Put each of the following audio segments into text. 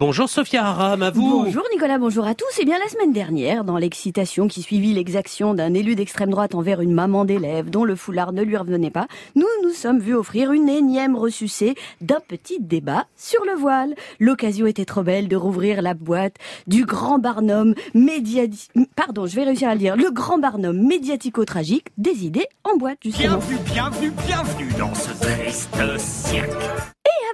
Bonjour Sophia Aram, à vous. Bonjour Nicolas, bonjour à tous. Et eh bien la semaine dernière, dans l'excitation qui suivit l'exaction d'un élu d'extrême droite envers une maman d'élève dont le foulard ne lui revenait pas, nous nous sommes vus offrir une énième ressucée d'un petit débat sur le voile. L'occasion était trop belle de rouvrir la boîte du grand barnum médiatique... Pardon, je vais réussir à le dire. Le grand barnum médiatico-tragique des idées en boîte, justement. Bienvenue, bienvenue, bienvenue dans ce triste cirque.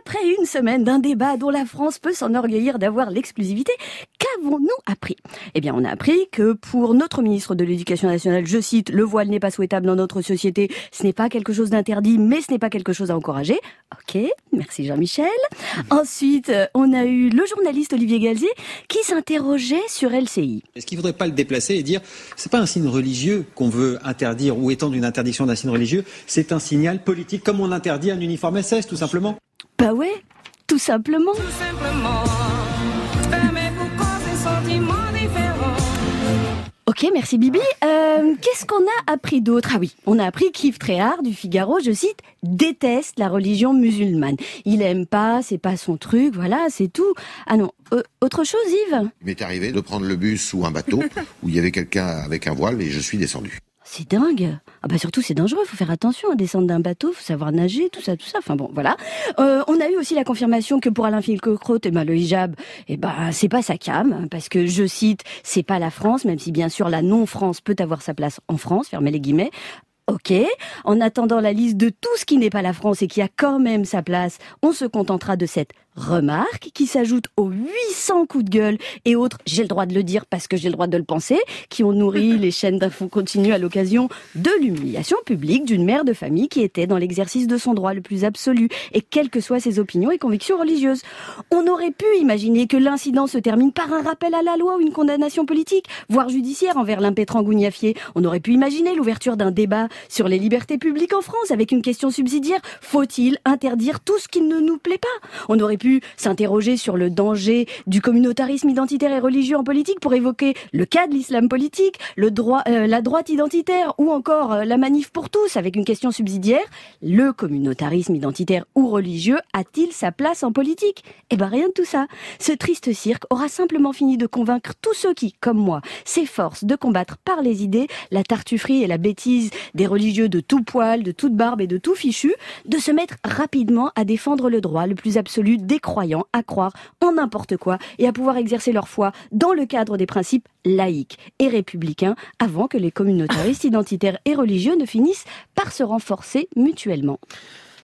Après une semaine d'un débat dont la France peut s'enorgueillir d'avoir l'exclusivité, qu'avons-nous appris? Eh bien, on a appris que pour notre ministre de l'Éducation nationale, je cite, le voile n'est pas souhaitable dans notre société, ce n'est pas quelque chose d'interdit, mais ce n'est pas quelque chose à encourager. Ok, merci Jean-Michel. Ensuite, on a eu le journaliste Olivier Galzier qui s'interrogeait sur LCI. Est-ce qu'il ne faudrait pas le déplacer et dire, c'est pas un signe religieux qu'on veut interdire ou étendre une interdiction d'un signe religieux, c'est un signal politique, comme on interdit un uniforme SS, tout simplement? Bah ouais, tout simplement. Ok, merci Bibi. Euh, Qu'est-ce qu'on a appris d'autre? Ah oui, on a appris qu'Yves Tréhard du Figaro, je cite, déteste la religion musulmane. Il aime pas, c'est pas son truc, voilà, c'est tout. Ah non, euh, autre chose Yves? Il m'est arrivé de prendre le bus ou un bateau où il y avait quelqu'un avec un voile et je suis descendu. C'est dingue. Ah bah surtout c'est dangereux, faut faire attention à descendre d'un bateau, faut savoir nager, tout ça, tout ça. Enfin bon, voilà. Euh, on a eu aussi la confirmation que pour Alain Finkielkraut, eh ben le hijab, eh ben c'est pas sa cam, parce que je cite, c'est pas la France, même si bien sûr la non-France peut avoir sa place en France, fermez les guillemets. Ok. En attendant la liste de tout ce qui n'est pas la France et qui a quand même sa place, on se contentera de cette remarque qui s'ajoute aux 800 coups de gueule et autres, j'ai le droit de le dire parce que j'ai le droit de le penser, qui ont nourri les chaînes d'infos continues à l'occasion de l'humiliation publique d'une mère de famille qui était dans l'exercice de son droit le plus absolu et quelles que soient ses opinions et convictions religieuses. On aurait pu imaginer que l'incident se termine par un rappel à la loi ou une condamnation politique, voire judiciaire envers l'impétrant Gougnafier. On aurait pu imaginer l'ouverture d'un débat sur les libertés publiques en France avec une question subsidiaire. Faut-il interdire tout ce qui ne nous plaît pas? On aurait pu s'interroger sur le danger du communautarisme identitaire et religieux en politique pour évoquer le cas de l'islam politique, le droit, euh, la droite identitaire ou encore euh, la manif pour tous avec une question subsidiaire. Le communautarisme identitaire ou religieux a-t-il sa place en politique? Eh ben rien de tout ça. Ce triste cirque aura simplement fini de convaincre tous ceux qui, comme moi, s'efforcent de combattre par les idées la tartufferie et la bêtise des religieux de tout poil, de toute barbe et de tout fichu, de se mettre rapidement à défendre le droit le plus absolu croyants à croire en n'importe quoi et à pouvoir exercer leur foi dans le cadre des principes laïques et républicains avant que les communautaristes identitaires et religieux ne finissent par se renforcer mutuellement.